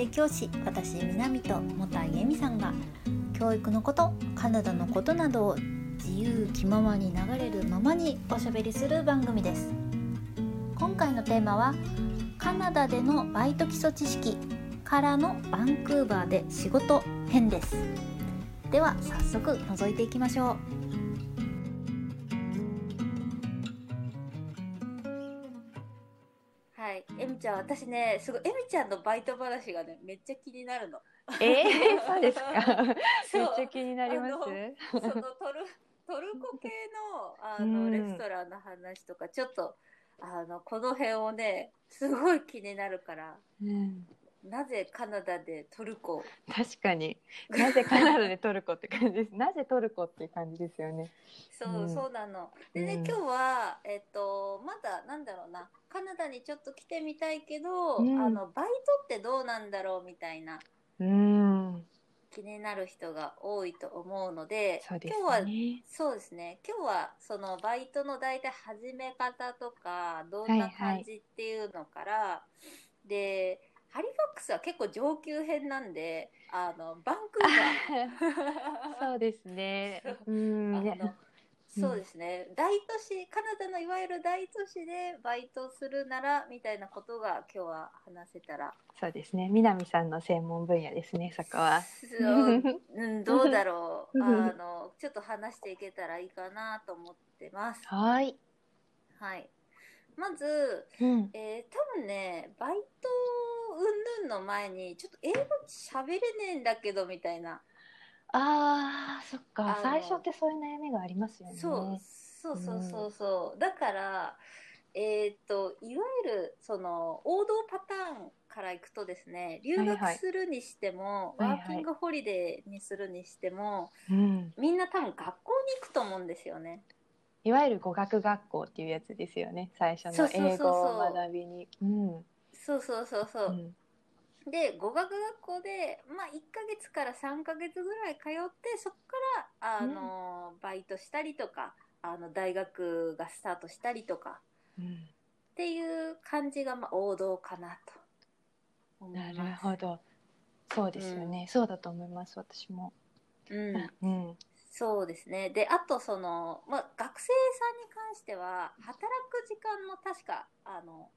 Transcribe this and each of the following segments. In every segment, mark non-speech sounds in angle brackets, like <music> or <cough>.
庭教師私南ともたいえみさんが教育のことカナダのことなどを自由気ままに流れるままにおしゃべりする番組です。今回のテーマはカナダでのバイト基礎知識からのバンクーバーで仕事編です。では早速覗いていきましょう。えみちゃん、私ね、すごい、えみちゃんのバイト話がね、めっちゃ気になるの。えー、そうですか？<laughs> めっちゃ気になります？そのトル、トルコ系の、あうの、んレストランの話とか、ちょっと。あの、この辺をね、すごい気になるから。うん、なぜカナダでトルコ？確かに。なぜカナダでトルコって感じです。<laughs> なぜトルコっていう感じですよね。そう、うんそうなの。でね、うん今日は、えっと、まだ、なんだろうな。カナダにちょっと来てみたいけど、うんあの、バイトってどうなんだろうみたいな。うん。気になる人が多いと思うのでそうです今日はね。そうですね今日はそのバイトの大体始め方とかどんな感じっていうのから、でハリファックスは結構上級編なんであのバンクーバー <laughs> そうですねそう。うん。そうですね、大都市カナダのいわゆる大都市でバイトするならみたいなことが今日は話せたらそうですね。南さんの専門分野ですね。そこは。そう、うん、どうだろう。うんあの、ちょっと話していけたらいいかなと思ってます。はい。はい。まず、うん。えー多分ね、バイト云々の前に、ちょっと英語喋れねえんだけど、みたいな。ああ、そっか。最初ってそういう悩みがありますよね。そう、そうそうそうそう。だから、えーっと、いわゆる、その、王道パターンからいくとですね、留学はいはいするにしても、はいはいワーキングホリデーにするにしても、うん。みんな多分学校に行くと思うんですよね。いわゆる語学学校っていうやつですよね。最初のそうそうそうそう英語を学びに。うん。そうそうそうそうう。んで、語学学校で、まあ、1ヶ月から3ヶ月ぐらい通って、そこから、あの、バイトしたりとか、あの、大学がスタートしたりとか、うん。っていう感じが、まあ、王道かなと思な。るほど。そうですよね。そうだと思います。私も。うん。うん。そうですね。で、あと、その、まあ、学生さんに関しては、働く時間も確か、あの、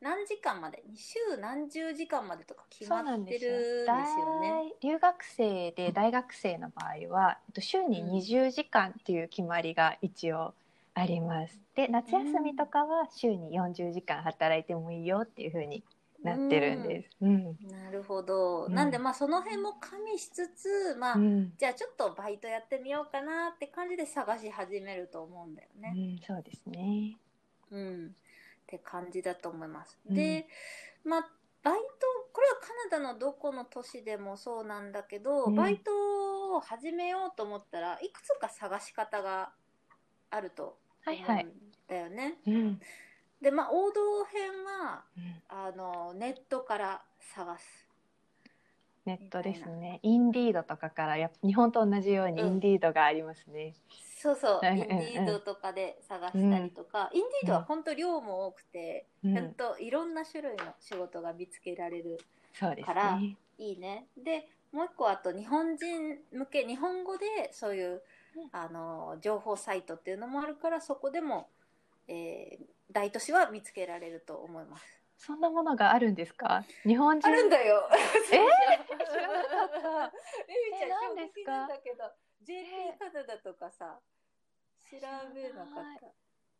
何時間まで、週何十時間までとか決まってるんですよね。大留学生で大学生の場合は、えっと、週に20時間っていう決まりが一応あります。で、夏休みとかは週に40時間働いてもいいよっていう風になってるんです。うん。なるほど。うんなんで、まあ、その辺も加味しつつ、まあ、うん。じゃあちょっとバイトやってみようかなって感じで探し始めると思うんだようね。ん、そうですね。うん。って感じだと思います。うんで、まあ、バイト、これはカナダのどこの都市でもそうなんだけど、うんバイトを始めようと思ったらいくつか探し方があると思はいはい。うんだよね。うん。で、まあ、王道編は、うんあの、ネットから探す。ネットですね。インディードとかからやっぱ日本と同じようにインディードがありますね。そうそう、うんインディードとかで探したりとか、インディードは本当量も多くて、うんちゃんといろんな種類の仕事が見つけられる。からね。いいね。で、もう一個あと日本人向け、日本語でそういう、うんあの、情報サイトっていうのもあるから、そこでも、えー大都市は見つけられると思います。そんなものがあるんですか？日本人あるんだよ。え？<laughs> 知らなかった。エミちゃん、え何ですか？衝撃なんだけど、JP カナダとかさ、調べなかった。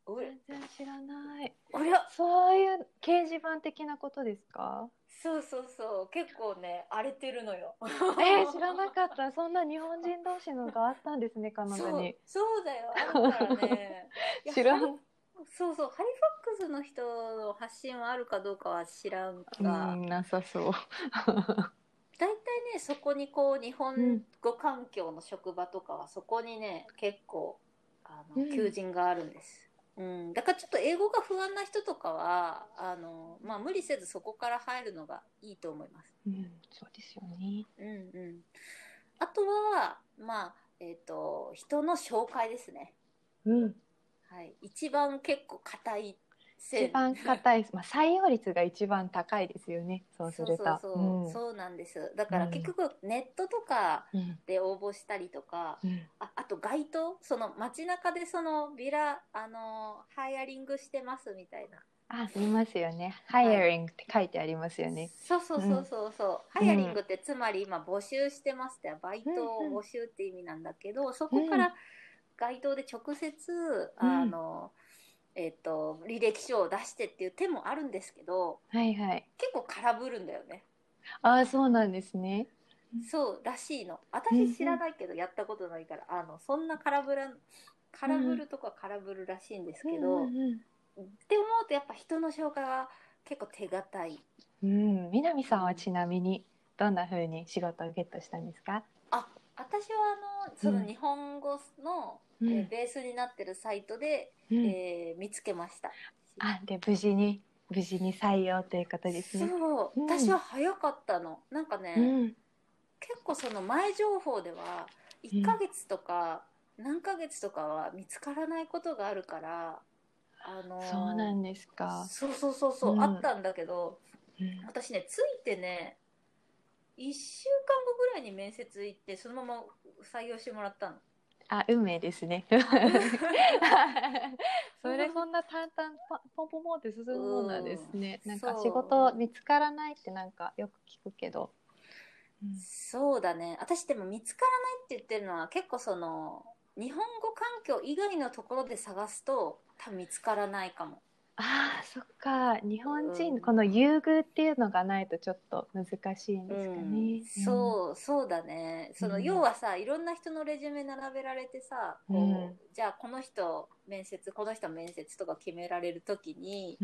俺、全然知らない。俺は、そういう掲示板的なことですか？そうそうそう、結構ね、荒れてるのよ。えー、知らなかった。そんな日本人同士のがあったんですね、カナダそうに。、そうだよ、<laughs> あるからね。知らん。そうそう、ハリファックスの人の発信はあるかどうかは知らんうが、ん、なさそう。大体ね、そこにこう、日う本ん語環境の職場とかは、そこにね、結構、あの、うん求人があるんです。うん、だからちょっと英語が不安な人とかは、あの、まあ、無理せずそこから入るのがいいと思います。うん、そうですよね。うんうん。あとは、まあ、えっ、と、人の紹介ですね。うん。はい。一番結構硬い一番硬い、まあ、採用率が一番高いですよね。そうすると。そうそうそう,、そうなんです。だから結局ネットとかで応募したりとか、うん、ああと街頭その街中でそのビラあのハイアリングしてますみたいな。あ見ますよね。ハイアリングって書いてありますよね。そうそうそうそうそう。うん、ハイアリングってつまり今募集してますってバイトを募集って意味なんだけど、うん、そこから街頭で直接、うん、あの、えっ、ー、と履歴書を出してっていう手もあるんですけど、はいはい。結構空振るんだよね。ああそうなんですね。そうらしいの。私知らないけど、やったことないから、あのそんな空振ら空振るとか空振るらしいんですけど。うんうんうんって思うとやっぱ人の紹介は結構手堅い。うん、南さん。はちなみにどん。な風に仕事をゲットしたん。ですか？あ、私はあのその日本語の、うん、えー、ベースになってるサイトで、うん、えー、見つけました。あ、で無事に無事に採用ということですね。そう、うん、私は早かったの。なんかね、結構その前情報では1ヶ月とか何ヶ月とかは見つからないことがあるから。あのー、そうなんですか。そうそうそうそう、うん、あったんだけど、うん、私ねついてね1週間後ぐらいに面接行ってそのまま採用してもらったの？あ運命ですね。<laughs> それそんな淡々ポンポンポンって進むもんなんですね。なんか仕事見つからないってなんかよく聞くけど。うん、そうだね私でも見つからないって言ってるのは結構その日本語環境以外のところで探すと多分見つからないかも。ああそっか。日本人、うん、この優遇っていうのがないとちょっと難しいんですかね、うん、そうそうだね。その、要はさいろんな人のレジュメ並べられてさこう、じゃあこの人面接この人面接とか決められる時に、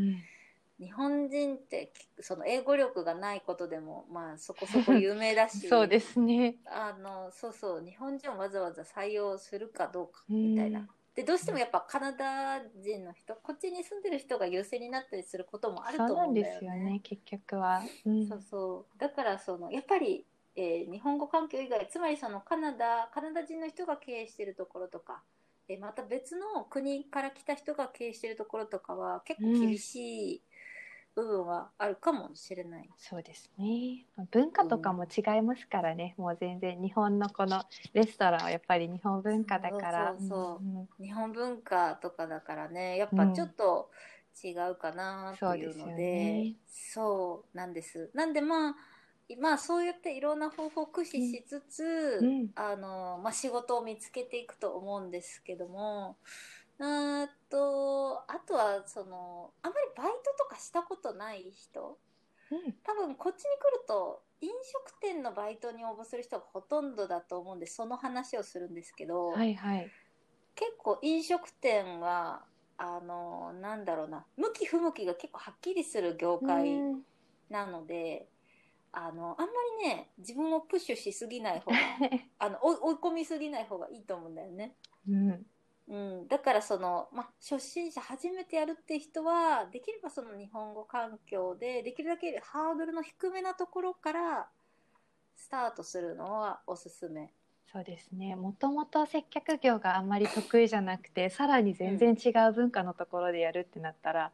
日本人ってその英語力がないことでもまあそこそこ有名だし <laughs> そうですね。あのそうそう日本人をわざわざ採用するかどうかみたいな。でどうしてもやっぱカナダ人の人こっちに住んでる人が優勢になったりすることもあると思うんだよね。そうなんですよね結局は、うん、そうそう。だからそのやっぱり、えー、日本語環境以外つまりそのカナダカナダ人の人が経営してるところとか、えー、また別の国から来た人が経営してるところとかは結構厳しい、部分はあるかもしれない。そうですね。文化とかも違いますからね。うん、もう全然日本のこのレストランはやっぱり日本文化だから。そうそう、うん、日本文化とかだからね、やっぱちょっと違うかなっていうので、うん、そう、ね、そうなんです。なんでまあ。まあそうやっていろんな方法を駆使しつつ、あのまあ、仕事を見つけていくと思うんですけどもうんとあとはそのあまりバイトとかしたことない人、うん、多分こっちに来ると飲食店のバイトに応募する人がほとんどだと思うんでその話をするんですけど、はいはい、結構飲食店はあのなんだろうな向き不向きが結構はっきりする業界なので。あのあんまりね自分をプッシュしすぎない方が <laughs> あの追い込みすぎない方がいいと思うんだよね。うん、うん、だからその、まあ、初心者初めてやるって人はできればその日本語環境でできるだけハードルの低めなところからスタートするのはおすすめ。そうですね。もともと接客業があんまり得意じゃなくて <laughs> さらに全然違う文化のところでやるってなったら、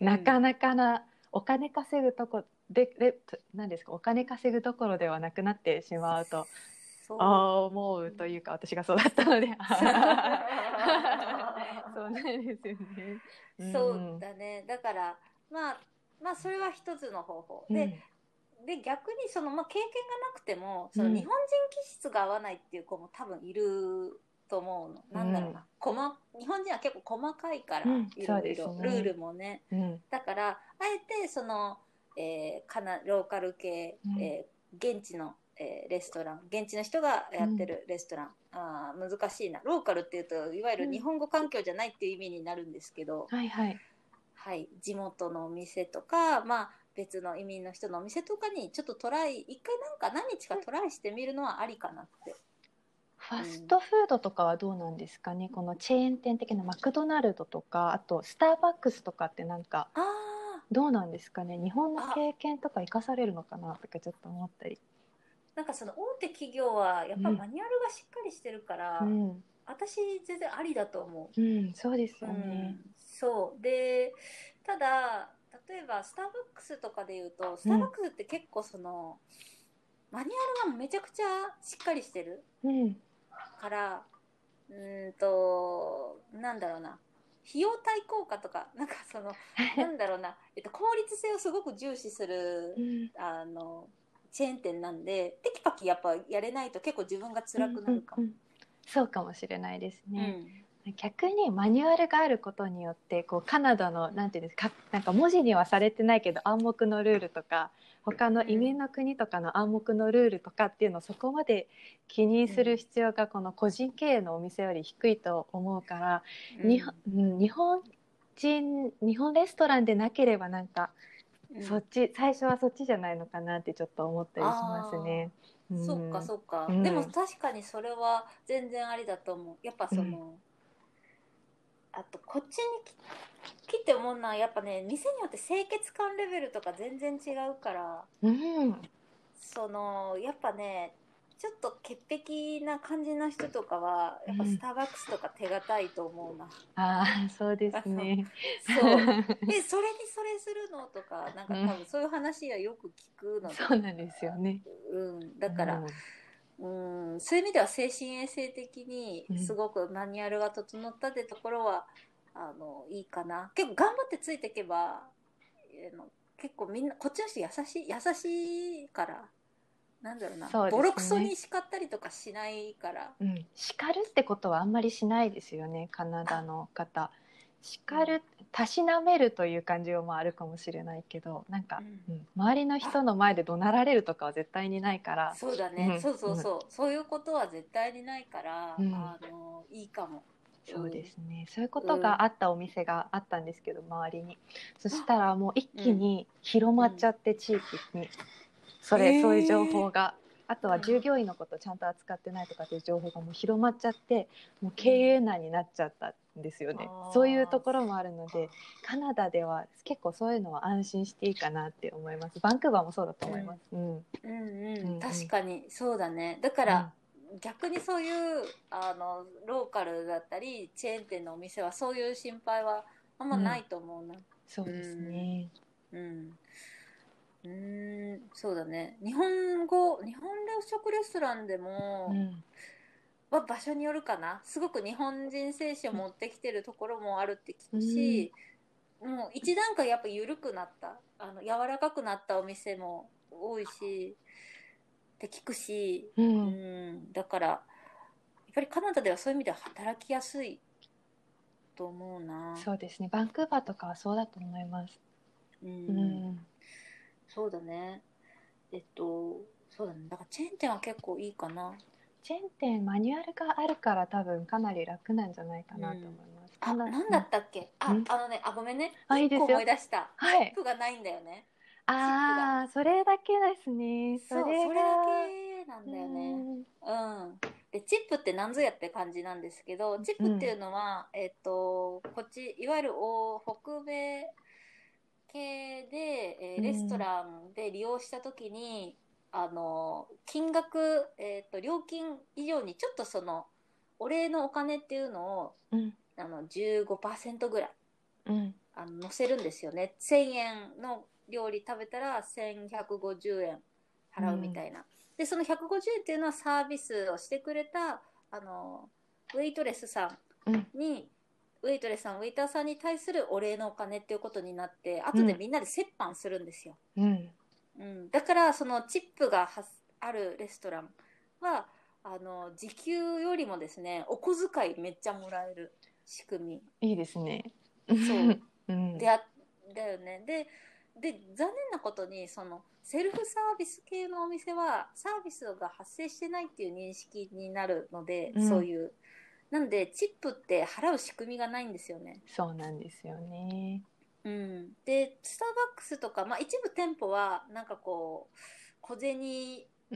うん、なかなかなお金稼ぐとこでで何ですか？お金稼ぐところではなくなってしまうとあ思うというか私がそうだったので。<laughs> そうなんですよね、うん、そうだね。だからまあまあそれは一つの方法。で、うん、で逆にその、まあ、経験がなくてもその日本人気質が合わないっていう子も多分いると思うの、なんだろうな、細日本人は結構細かいから、いろいろ。ルールもね、だからあえてその、えー、かなローカル系、えー、現地のえー、レストラン現地の人がやってるレストラン、うん、あ難しいな。ローカルっていうといわゆる日本語環境じゃないっていう意味になるんですけど、うん、はいはい、はい、地元のお店とか、まあ、別の移民の人のお店とかにちょっとトライ一回なんか何日かトライしてみるのはありかなって。ファストフードとかはどうなんですかね、このチェーン店的なマクドナルドとかあとスターバックスとかってなんかどうなんですかね？日本の経験とか生かされるのかなとかちょっと思ったり。なんかその大手企業はやっぱマニュアルがしっかりしてるから、うん、私全然ありだと思う。うん、そうですよね。うん、そう。でただ例えばスターバックスとかで言うとスターバックスって結構その、マニュアルがめちゃくちゃしっかりしてるうん。からうーんとなんだろうな。費用対効果とか <laughs> なんかそのなんだろうな、えっと、効率性をすごく重視するうん。あのチェーン店なんでテキパキやっぱやれないと結構自分が辛くなるかも。うんうんうんそうかもしれないですうんね。逆にマニュアルがあることによってこうカナダのなんていうんですかなんか文字にはされてないけど暗黙のルールとか他の移民の国とかの暗黙のルールとかっていうのをそこまで気にする必要がこの個人経営のお店より低いと思うから、うん日本人日本レストランでなければなんか、うんそっち最初はそっちじゃないのかなってちょっと思ったりしますね。うん。そっかそっか、うん。でも確かにそれは全然ありだと思う。やっぱその、あとこっちにき来て思うのはやっぱね店によって清潔感レベルとか全然違うから。うん。そのやっぱねちょっと潔癖な感じの人とかはやっぱうんスターバックスとか手堅いと思うな、ああそうですね。そう。<laughs> えそれにそれするのとかなんか多分そういう話はよく聞くので、そうなんですよね。うん、だから、うん。うん、そういう意味では精神衛生的にうん。すごくマニュアルが整ったってところは、あのいいかな。結構頑張ってついていけばあの結構みんなこっちの人優しい優しいからなんだろうなそうですね。ボロクソに叱ったりとかしないから。うん、叱るってことはあんまりしないですよねカナダの方。叱るたしなめるという感じもあるかもしれないけどなんか、うん。うん。周りの人の前で怒鳴られるとかは絶対にないから。そうだね、うん。そうそうそう、そう。いうことは絶対にないから、うん。あのいいかも。そうですね。そういうことがあったお店があったんですけど周りに。そしたらもう一気に広まっちゃって地域にそれ、へー。そういう情報が。あとは従業員のことちゃんと扱ってないとかっていう情報がもう広まっちゃってもう経営難になっちゃったんですよね、あーそういうところもあるのでカナダでは結構そういうのは安心していいかなって思います。バンクーバーもそうだと思います、うん。うん。うん、うん。確かにそうだね。だから、逆にそういうあのローカルだったりチェーン店のお店はそういう心配はあんまないと思うな。そうですね、うんうーんそうだね。日本語日本食レストランでも、うんは場所によるかな。すごく日本人精神を持ってきてるところもあるって聞くし、もう一段階やっぱ緩くなった。あの柔らかくなったお店も多いしって聞くし、ううんん、だからやっぱりカナダではそういう意味では働きやすいと思うな。そうですね。バンクーバーとかはそうだと思います、う、うんんそうだねえっとそうだねだからチェーン店は結構いいかなチェーン店マニュアルがあるから多分かなり楽なんじゃないかなと思います。あ、ただなんだったっけ？あ、うんあのね、あ、ごめんね。あいいですよ一個思い出した。はいチップがないんだよね。ああそれだけですね。そう、それだけなんだよね。うん。で、チップって何ぞやって感じなんですけど、チップっていうのは、えっと、こっち、いわゆるお北米系で、えーうん。レストランで利用したときに、あの、金額、えっと、料金以上にちょっとその、お礼のお金っていうのを、うん。あの、15%ぐらい。うん。あの載せるんですよね。1000円の料理食べたら1150円払うみたいな、でその150円っていうのはサービスをしてくれたあのウェイトレスさうん。んに、ウェイトレスさんウェイターさんに対するお礼のお金っていうことになって後でみんなで折半するんですよ、うん。うん、だからそのチップがはあるレストランはあの時給よりもですねお小遣いめっちゃもらえる仕組み。いいですね。そう。<laughs> うん。であだよね。でで残念なことにそのセルフサービス系のお店はサービスが発生してないっていう認識になるので、うん。そういうなんでチップって払う仕組みがないんですよね、そうなんですよね。うん、でスターバックスとか、まあ、一部店舗はなんかこう小銭うん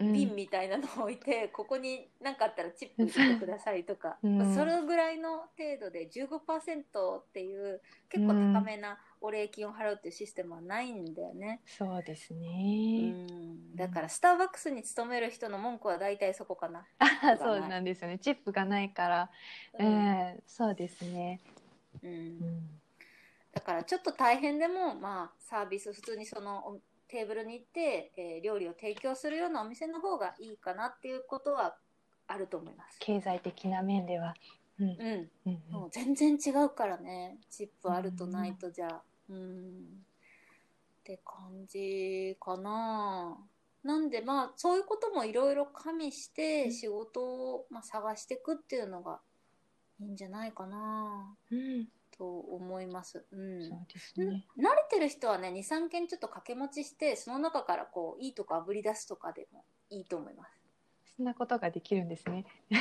瓶みたいなのを置いて、<laughs> ここに何かあったらチップ入れてくださいとか、うん。まあそれぐらいの程度で15%っていう結構高めなお礼金を払うっていうシステムはないんだよね、そうですうね。ん、だからスターバックスに勤める人の文句は大体そこかな、あそうなんですよね。チップがないから、うん。ええそうですね。ううんん。だからちょっと大変でも、まあ、サービス普通にそのおテーブルに行って、えー料理を提供するようなお店の方がいいかなっていうことはあると思います。経済的な面では。うん。うん、うん全然違うからね。チップあるとないとじゃうん。って感じかな。なんでまあそういうこともいろいろ加味して仕事を、まあ、探していくっていうのがいいんじゃないかな。うんと思います。うんそうですね。慣れてる人はね23件ちょっと掛け持ちしてその中からこういいとこあぶり出すとかでもいいと思います。そんなことができるんですね。<laughs>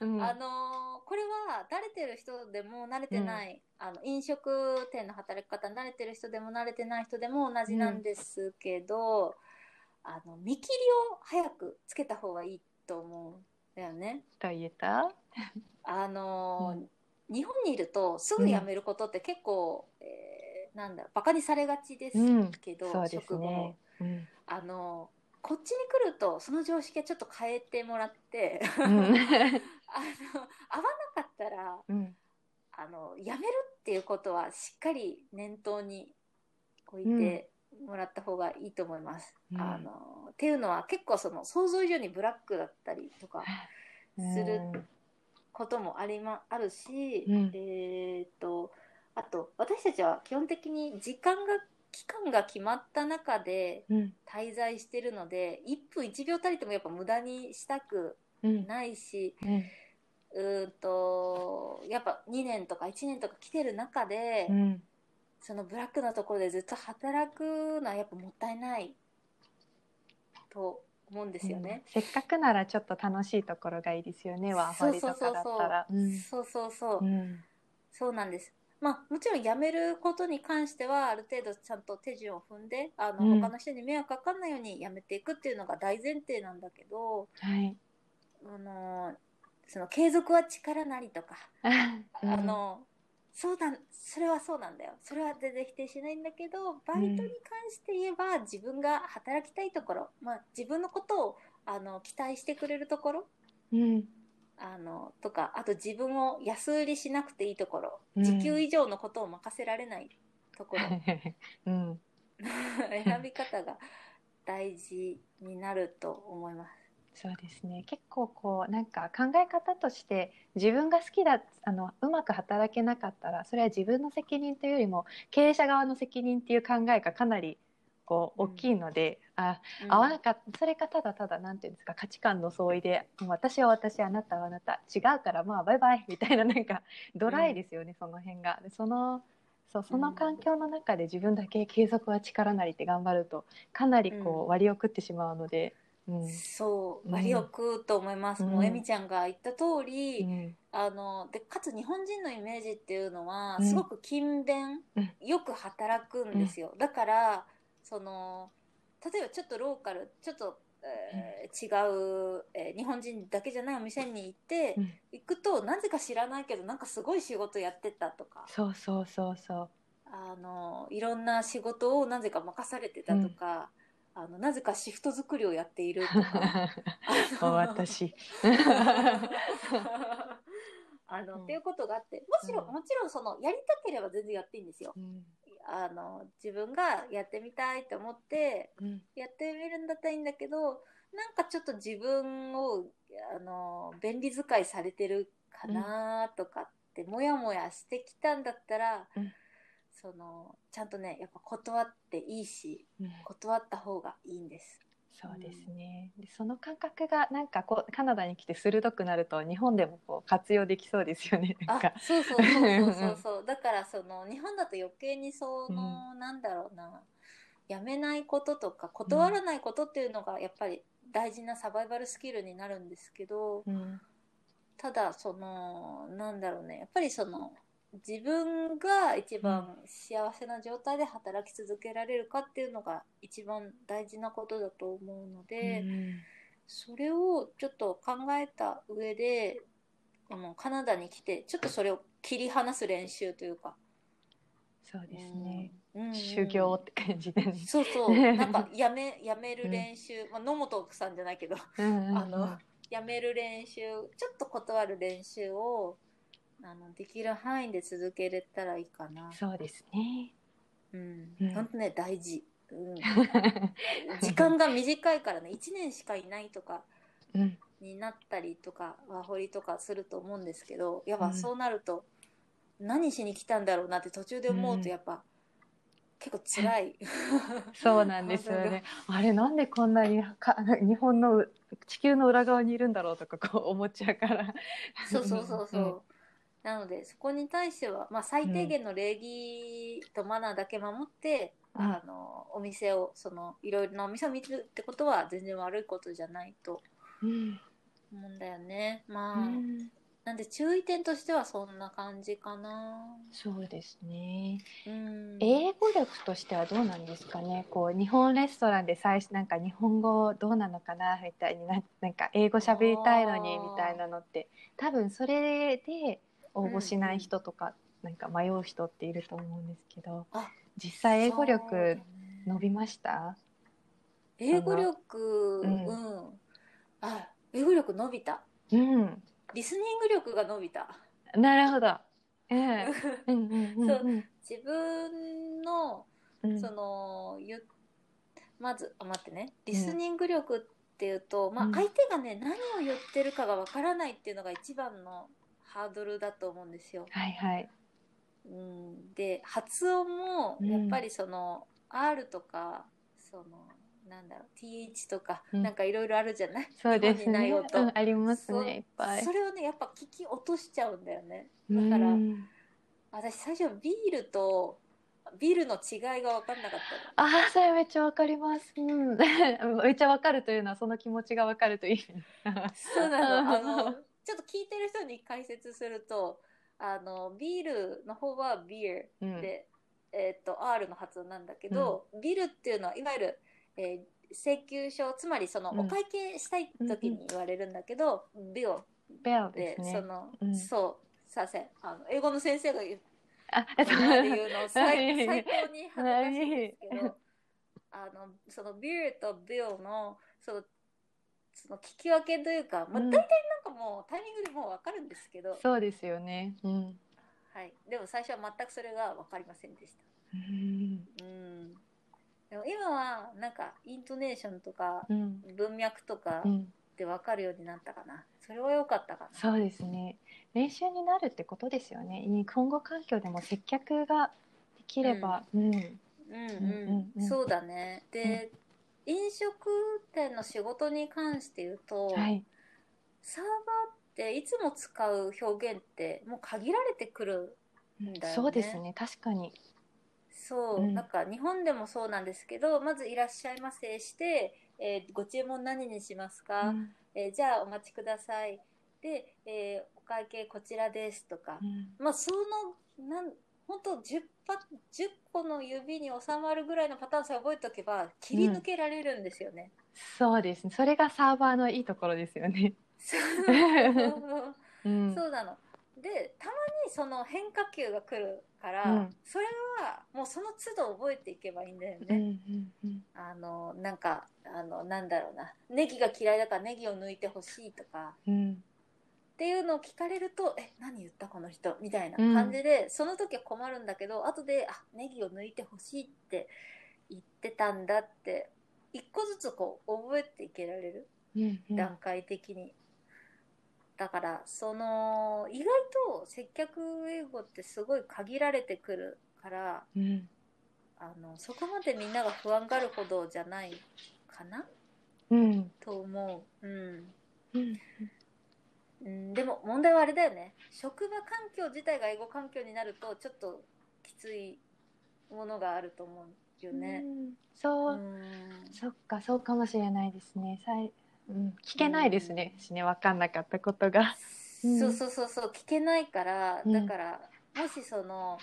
うんあのーこれは慣れてる人でも慣れてない、あの飲食店の働き方に慣れてる人でも慣れてない人でも同じなんですけど、あの見切りを早くつけた方がいいと思うんだよね。と言えた？あのーうん。日本にいるとすぐ辞めることって結構、えーなんだバカにされがちですうん。けど、そうです職。うん。あのこっちに来るとその常識はちょっと変えてもらってうん。<laughs> あの合わなかったらうん。あのやめるっていうことはしっかり念頭に置いてもらった方がいいと思います。うん。あのっていうのは結構その想像以上にブラックだったりとかすることもありまあるし、うん。えーっとあと私たちは基本的に時間が期間が決まった中でうん。滞在してるので1分1秒たりともやっぱ無駄にしたくうん。ないしうん。とやっぱ2年とか1年とか来てる中で、うんそのブラックなところでずっと働くのはやっぱもったいないと思うんですよね。せっかくならちょっと楽しいところがいいですよね。ワーホリとかだったら。うんそうそうそう、うんそうなんです。まあもちろん辞めることに関してはある程度ちゃんと手順を踏んであの、うん他の人に迷惑かかんないように辞めていくっていうのが大前提なんだけど、はい。あのその継続は力なりとか、<laughs> うんあのそうだそれはそうなんだよ。それは全然否定しないんだけどバイトに関して言えば、自分が働きたいところ、まあ、自分のことをあの期待してくれるところうん。あのとかあと自分を安売りしなくていいところ、うん。時給以上のことを任せられないところ。<laughs> うん。<laughs> 選び方が大事になると思います。そうですね。結構こうなんか考え方として自分が好きだあのうまく働けなかったらそれは自分の責任というよりも経営者側の責任っていう考えがかなりこううん大きいので、あうん。合わなかったそれがただただなんていうんですか価値観の相違で私は私あなたはあなた違うからまあバイバイみたいななんかドライですよね、その辺が。でそのそうその環境の中で自分だけ継続は力なりって頑張るとかなりこうん。う割りを食ってしまうので、うんそううん。割を食うと思います、うん。もうエミちゃんが言った通り、うん。あのでかつ日本人のイメージっていうのはうん。すごく勤勉、うん。よく働くんですよ、だからその例えばちょっとローカルちょっと、えー違う、えー日本人だけじゃないお店に行って、うん。行くとなぜか知らないけどなんかすごい仕事やってたとか。そうそうそうそう。あのいろんな仕事をなぜか任されてたとか、あのなぜかシフト作りをやっているとか。<laughs> 私。<laughs> あの、うんっていうことがあって。もちろん、うん。もちろんそのやりたければ全然やっていいんですよ。うん。あの自分がやってみたいと思ってうん。やってみるんだったらいいんだけどなんかちょっと自分をあの便利使いされてるかなとかって、もやもやしてきたんだったら、うんそのちゃんとねやっぱ断っていいしうん。断った方がいいんです。そうですね。でその感覚がなんかこうカナダに来て鋭くなると日本でもこう活用できそうですよね。なんあか。そうそうそうそう <laughs> そう。だからその日本だと余計にその、なんだろうな。やめないこととか断らないことっていうのがやっぱり大事なサバイバルスキルになるんですけどうん。ただそのなんだろうね。やっぱりその自分が一番幸せな状態で働き続けられるかっていうのが一番大事なことだと思うので。うん。それをちょっと考えた上であのカナダに来てちょっとそれを切り離す練習というか、そうですね。うん。うん。うん修行って感じでね。そうそう。<laughs> なんかやめやめる練習、まあ、野本さんじゃないけどうんうんうん。あのやめる練習ちょっと断る練習をあのできる範囲で続けれたらいいかな。そうですね。うんうん、本当ね大事。うん、<laughs> 時間が短いからね1年しかいないとかうん、になったりとかワーホリとかすると思うんですけどやっぱうんそうなると、何しに来たんだろうなって途中で思ううんとやっぱ、結構辛い。<laughs> そうなんですよね。あれなんでこんなにか日本の地球の裏側にいるんだろうとかこう思っちゃうから。そうそうそうそう。うんなのでそこに対しては、まあ、最低限の礼儀とマナーだけ守って、うんあのお店をそのいろいろなお店を見るってことは全然悪いことじゃないとうん思うんだよね。まあ、うんなんで注意点としてはそんな感じかな。そうですね。うん、英語力としてはどうなんですかね？こう日本レストランで最初なんか日本語どうなのかなみたいにななんか英語喋りたいのにみたいなのって多分それで応募しない人とか、なんか迷う人っていると思うんですけどあ実際英語力ね。伸びました？英語力、ううん。ん、あ、英語力伸びた？うん。リスニング力が伸びた？なるほど。ええ。<laughs> うんう自分のうん。そのゆまずあ待ってね。リスニング力っていうと、まあうん。相手がね何を言ってるかがわからないっていうのが一番のハードルだと思うんですよ。はいはい。うん、で発音もうんやっぱりその、R とかそのなんだろう TH とか、うんなんかいろいろあるじゃない？そうですね。音うんありますそねいっぱい。それをねやっぱ聞き落としちゃうんだよねうだからん私最初ビールとビールの違いが分かんなかったのああそれめっちゃわかります。うん。<laughs> めっちゃわかるというのはその気持ちがわかるといい。そうなの。あの、ちょっと聞いてる人に解説すると、あの、ビールの方はビールうん。で、えっと、R の発音なんだけど、ビルっていうのは、いわゆる、えー請求書、つまりその、うん。お会計したい時に言われるんだけど、ビルベルで。その、うん。そう、させ、あの、英語の先生が言う、あ、みんなで言うのは <laughs> 最い最高に恥ずかしいんですけはど、あの、そのビールとビルの、その、その聞き分けというか、まあ、うん大体かもうタイミングでもう分かるんですけど、そうですよね。うん。はい、でも最初は全くそれが分かりませんでした。うん。うん。でも今はなんかイントネーションとかうん。文脈とかうん。で分かるようになったかな。それは良かったかな。そうですね。練習になるってことですよね。日本語環境でも接客ができれば、うん。うんうんうんうんそうだね。で、飲食店の仕事に関して言うと、はい。サーバーっていつも使う表現ってもう限られてくるんだよね。そうですね。確かに。そう、うんなんか日本でもそうなんですけどまず「いらっしゃいませ」して、えーご注文何にしますか、うんえーじゃあお待ちください」で、えーお会計こちらです」とか、うんまあそのなん本当 10, パ10個の指に収まるぐらいのパターンさえ覚えておけば切り抜けられるんですよね。そうですね。それがサーバーのいいところですよね。そう。<laughs> うん。そうなの。でたまにその変化球が来るから、うん。それはもうその都度覚えていけばいいんだよね。うんうんうん。あのなんかあのなんだろうな。ネギが嫌いだからネギを抜いてほしいとか。うん。っていうのを聞かれるとえ何言ったこの人？みたいな感じで、その時は困るんだけど後であネギを抜いてほしいって言ってたんだって一個ずつこう覚えていけられる？うんうん。段階的に。だからその意外と接客英語ってすごい限られてくるからうんあのそこまでみんなが不安がるほどじゃないかな？うんと思う、うんうん。うん、でも問題はあれだよね。職場環境自体が英語環境になるとちょっときついものがあると思うよね。うん。そう。う、ん。そっかそうかもしれないですね。さい、うん、聞けないですね、しね分かんなかったことが。うん。そうそうそうそう聞けないから、うん。だからもしその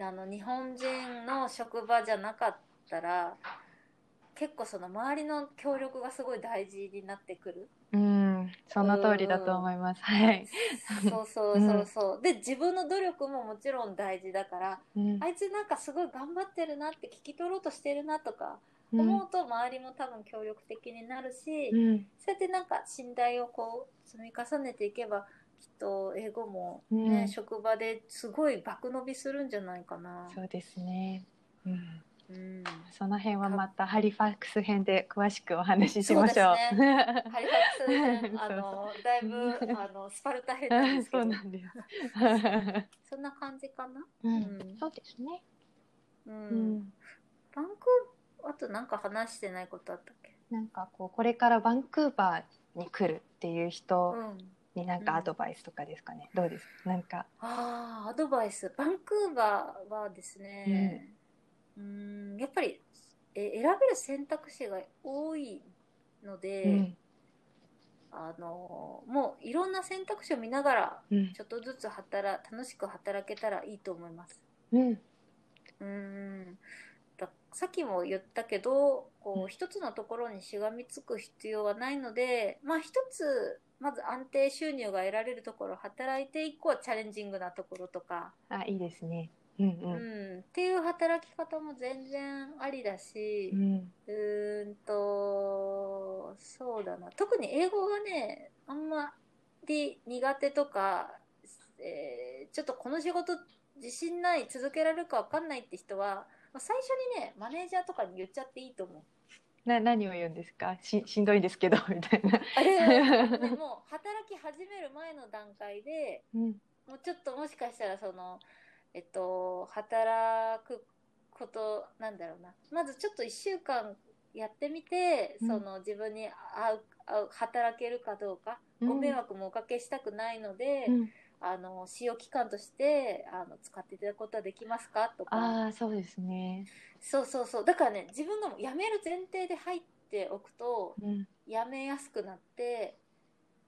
あの日本人の職場じゃなかったら結構その周りの協力がすごい大事になってくる。うん。その通りだと思います。はい、そうそうそうそう。で自分の努力ももちろん大事だからうん。あいつなんかすごい頑張ってるなって聞き取ろうとしてるなとかうん思うと周りも多分協力的になるし、うんそうやってなんか信頼をこう積み重ねていけばきっと英語もね、うん職場ですごい爆伸びするんじゃないかな。そうですね。うん。うん、その辺はまたハリファックス編で詳しくお話ししましょう。そうハリファックス編あの <laughs> だいぶあのスパルタ編なんですけそどうなんです。そんな感じかな？ううんん、そうですね。ううんん。バンクあとなんか話してないことあったっけ？なんかこうこれからバンクーバーに来るっていう人うんになんかアドバイスとかですかね？どうです？か。なんか。ああアドバイスバンクーバーはですねうんやっぱりえ選べる選択肢が多いので、うん。あのもういろんな選択肢を見ながらうんちょっとずつ働楽しく働けたらいいと思います。うん。うんださっきも言ったけどこうんう一つのところにしがみつく必要はないのでまあ一つまず安定収入が得られるところ働いて以降はチャレンジングなところとか、あ、いいですね。うんううん。んっていう働き方も全然ありだしう、ん。うーんとそうだな特に英語がねあんまり苦手とか、えーちょっとこの仕事自信ない続けられるか分かんないって人はまあ最初にねマネージャーとかに言っちゃっていいと思う。な、何を言うんですか？し、しんどいんですけどみたいな。あれ、ね、<laughs> もう働き始める前の段階でうん。もうちょっともしかしたらそのえっと働くことなんだろうなまずちょっと1週間やってみて、うんその自分に合う合う働けるかどうか、うんご迷惑もおかけしたくないので、うん。あの使用期間としてあの使っていただくことはできますか？とかああ、そうですね。そうそうそうだからね自分がもう辞める前提で入っておくとうん。辞めやすくなって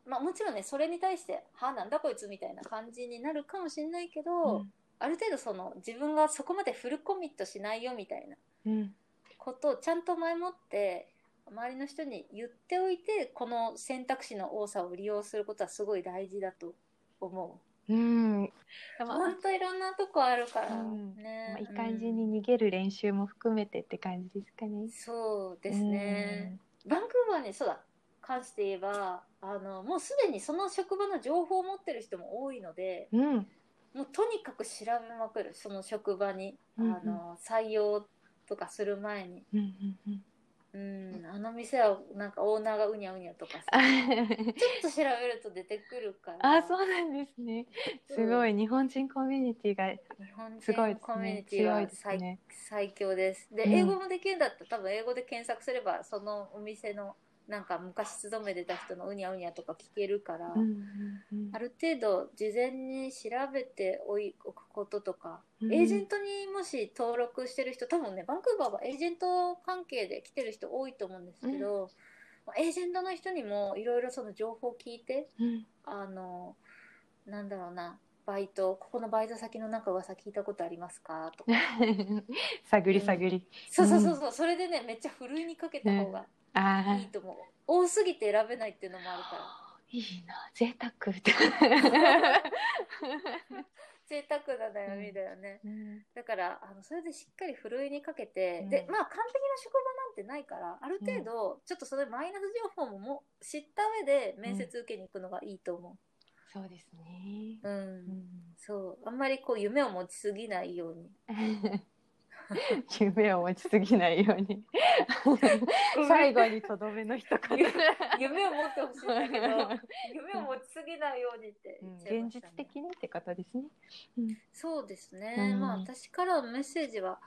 まあもちろんねそれに対して「はあなんだこいつ」みたいな感じになるかもしれないけど、ある程度その自分がそこまでフルコミットしないよみたいなうん。ことをちゃんと前もって周りの人に言っておいてこの選択肢の多さを利用することはすごい大事だと思う。うん。でもほんといろんなとこあるからうんね。まあ、いい感じうんに逃げる練習も含めてって感じですかね。そうですね。バンクーバーにそうだ関して言えばあのもうすでにその職場の情報を持ってる人も多いのでうん。うん。もうとにかく調べまくるその職場に、うんうんあの採用とかする前に、うんうんうん。うん、あの店はなんかオーナーがうにゃうにゃとかさあ <laughs> ちょっと調べると出てくるからあ、そうなんですね。すごい、日本人コミュニティが日本すごいです人コミュニね。ティは最,、ね。最強ですで、うん英語もできるんだったら多分英語で検索すればそのお店のなんか昔勤めてた人のうにゃうにゃとか聞けるから、うんうんうん。ある程度事前に調べておくこととか、うん。エージェントにもし登録してる人多分ねバンクーバーはエージェント関係で来てる人多いと思うんですけど、まあエージェントの人にもいろいろその情報を聞いてうん。あのなんだろうなバイトここのバイト先のなんか噂聞いたことありますかとか。<laughs> 探り探り。そうそうそうそうそれでねめっちゃふるいにかけた方があいいと思う、多すぎて選べないっていうのもあるから。あ。いいな、贅沢。って。贅沢な悩みだよね、うんだからあのそれでしっかりふるいにかけて、うん。でまあ完璧な職場なんてないからある程度ちょっとそれマイナス情報もも知った上で面接受けに行くのがいいと思そうですね。うん。そう。あんまりこう夢を持ちすぎないように <laughs> <laughs> 夢を持ちすぎないように。<laughs> 最後にとどめの一言。夢を持ってほしいんだけど夢を持ちすぎないようにってうん言っちゃいま現実的にってことですね。うん。そうですね、うん。まあ私からのメッセージは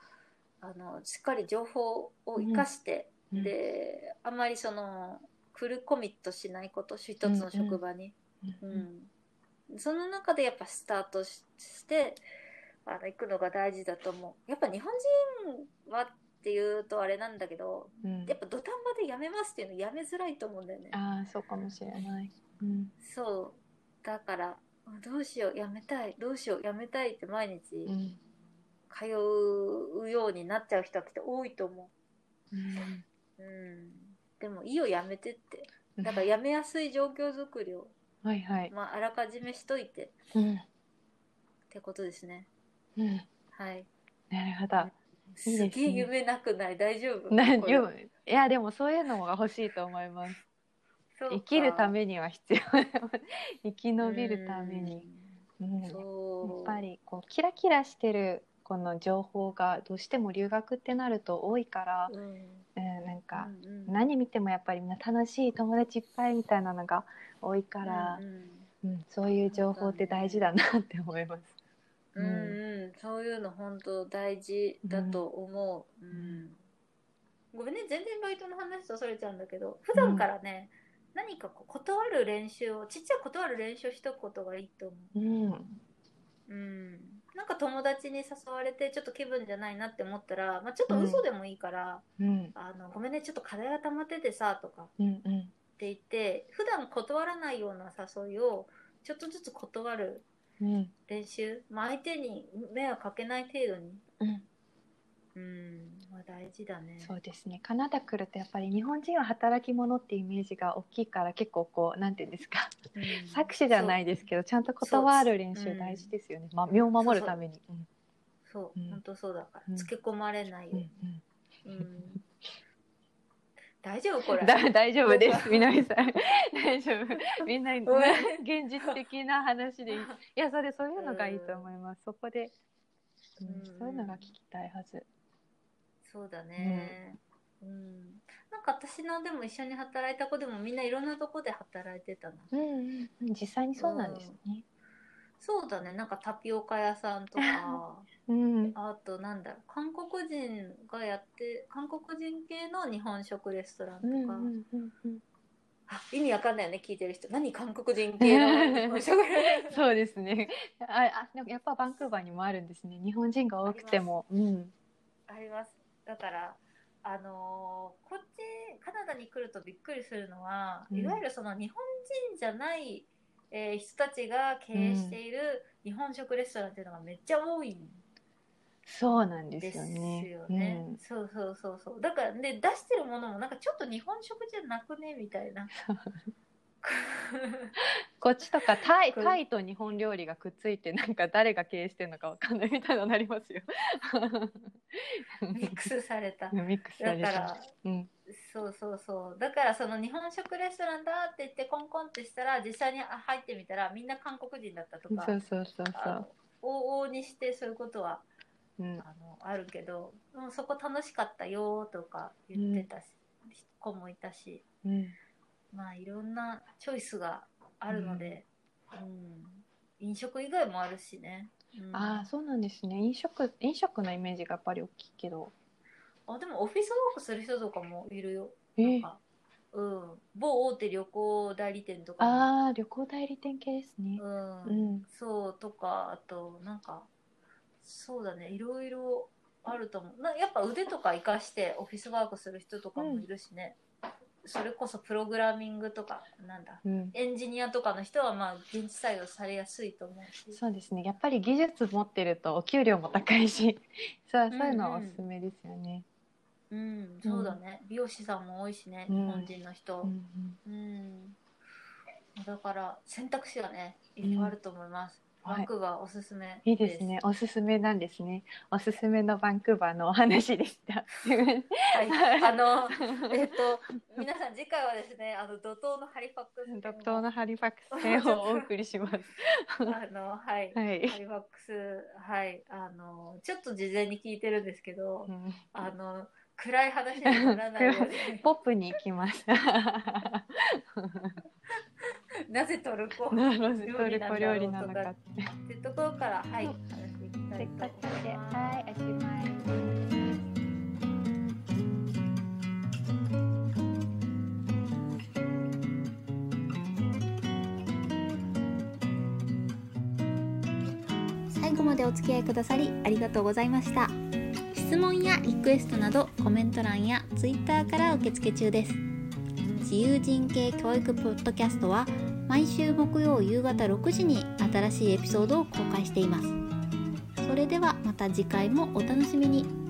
あのしっかり情報を生かして、うん。であんまりそのフルコミットしないこと一つの職場に、ううん。ん。その中でやっぱスタートししてあの行くのが大事だと思うやっぱ日本人はっていうとあれなんだけどうんやっぱ土壇場で辞めますっていうのやめづらいと思うんだよねああ、そうかもしれない。うん。そうだからどうしよう辞めたいどうしよう辞めたいって毎日、うん。通うようになっちゃう人はきっと多いと思うんう。うん。でもいいよやめてって。だからやめやすい状況づくりを、はいはい。まあ、あらかじめしといてうん。ってことですね。うん。はい。なるほど。すいいで夢なくない？大丈夫？なこれ。よいやでもそういうのが欲しいと思います。そうか。生きるためには必要。<laughs> 生き延びるために、うん、やっぱりこうキラキラしてるこの情報がどうしても留学ってなると多いから、うん。うん、なんか、うんうん。何見てもやっぱりみんな楽しい友達いっぱいみたいなのが多いからう、ん。うんそういう情報って大事だなって思います。うん。うんうん。そういうの本当大事だと思う、うん。ごめんね。全然バイトの話とそれちゃうんだけど普段からね、何かこう断る練習をちっちゃい断る練習をしとくことがいいと思う。ん、う、うん、なんか友達に誘われてちょっと気分じゃないなって思ったら、まあ、ちょっと嘘でもいいから、うん、あのごめんねちょっと課題が溜まっててさとかうん、うん、って言って普段断らないような誘いをちょっとずつ断るうん、練習、まあ、相手に迷惑かけない程度に？うん。うん、まあ、大事だね。そうですね。カナダ来るとやっぱり日本人は働き者っていうイメージが大きいから結構こうなんていうんですか？うん。作詞じゃないですけどちゃんと断る練習大事ですよね。まあ身を守るために。うん。そう、う。ん。本当そうだから、うん。つけ込まれないようん。うん大丈夫これ。だ大丈夫です。みなみさん <laughs> 大丈夫。みんなごめ現実的な話でいい。<laughs> いやそれそういうのがいいと思います。そこで、うんうんそういうのが聞きたいはず。そうだね。うん。なんか私のでも一緒に働いた子でもみんないろんなとこで働いてたな。うんうんうん実際にそうなんですね。そうだね。なんかタピオカ屋さんとか、<laughs> うん。あとなんだろう、韓国人がやって、韓国人系の日本食レストランとか、うんうんうん意味わかんないよね、聞いてる人。何韓国人系のそうですね。あ、あ、でもやっぱバンクーバーにもあるんですね。日本人が多くても。うん。あります。だから、あのーこっち、カナダに来るとびっくりするのは、うんいわゆるその日本人じゃない、えー人たちが経営している日本食レストランっていうのがめっちゃ多いんそうなんでですすよね。よね。そうそうそうそう。だから、ね、出してるものもなんかちょっと日本食じゃなくねみたいな。<laughs> こっちとかタイこれタイと日本料理がくっついてなんか誰が経営してるのかわかんないみたいなのなりますよ。ミックスされた。<laughs> ミックスされた。だから、うん。そうそうそう。だからその日本食レストランだって言ってコンコンってしたら実際にあ入ってみたらみんな韓国人だったとか。そうそうそうそあの往々にしてそういうことはう。うん。あのあるけど、うん、そこ楽しかったよとか言ってたし、子もいたしうん。まあいろんなチョイスがあるので、うん飲食以外もあるしね、うんああそうなんですね。飲食飲食のイメージがやっぱり大きいけど。あでもオフィスワークする人とかもいるよ。え。ーなんか、うん、某大手旅行代理店とかも。ああ旅行代理店系ですね。うん。うん。そうとかあとなんかそうだね。いろいろあると思う。なやっぱ腕とか活かしてオフィスワークする人とかもいるしね、それこそプログラミングとかなんだ。うん。エンジニアとかの人はまあ現地採用されやすいと思うし。そうですね。やっぱり技術持ってるとお給料も高いし、そうそういうのはおすすめですよね。うんそうだね、美容師さんも多いしねうん日本人の人うんうんうん、だから選択肢はねいっぱいあると思います、はいバンクーバーおすすめいいですね。おすすめなんですね。おすすめのバンクーバーのお話でした。はい、あの、えっと、皆さん次回はですね、あの怒涛のハリファックス編を。ドクターのハリファックス編をお送りします。<laughs> あの、はい。はい。ハリファックス、はい、あの、ちょっと事前に聞いてるんですけど、うんあの、暗い話にならないように、ポップに行きます。<laughs> なぜトルコトルコ料理なのかって。ところから、はい、話していきたいと思います。はい、おしまい。最後までお付き合いくださりありがとうございました質問やリクエストなどコメント欄やツイッターから受付中です。自由人系教育ポッドキャストは毎週木曜夕方6時に新しいエピソードを公開しています。それではまた次回もお楽しみに。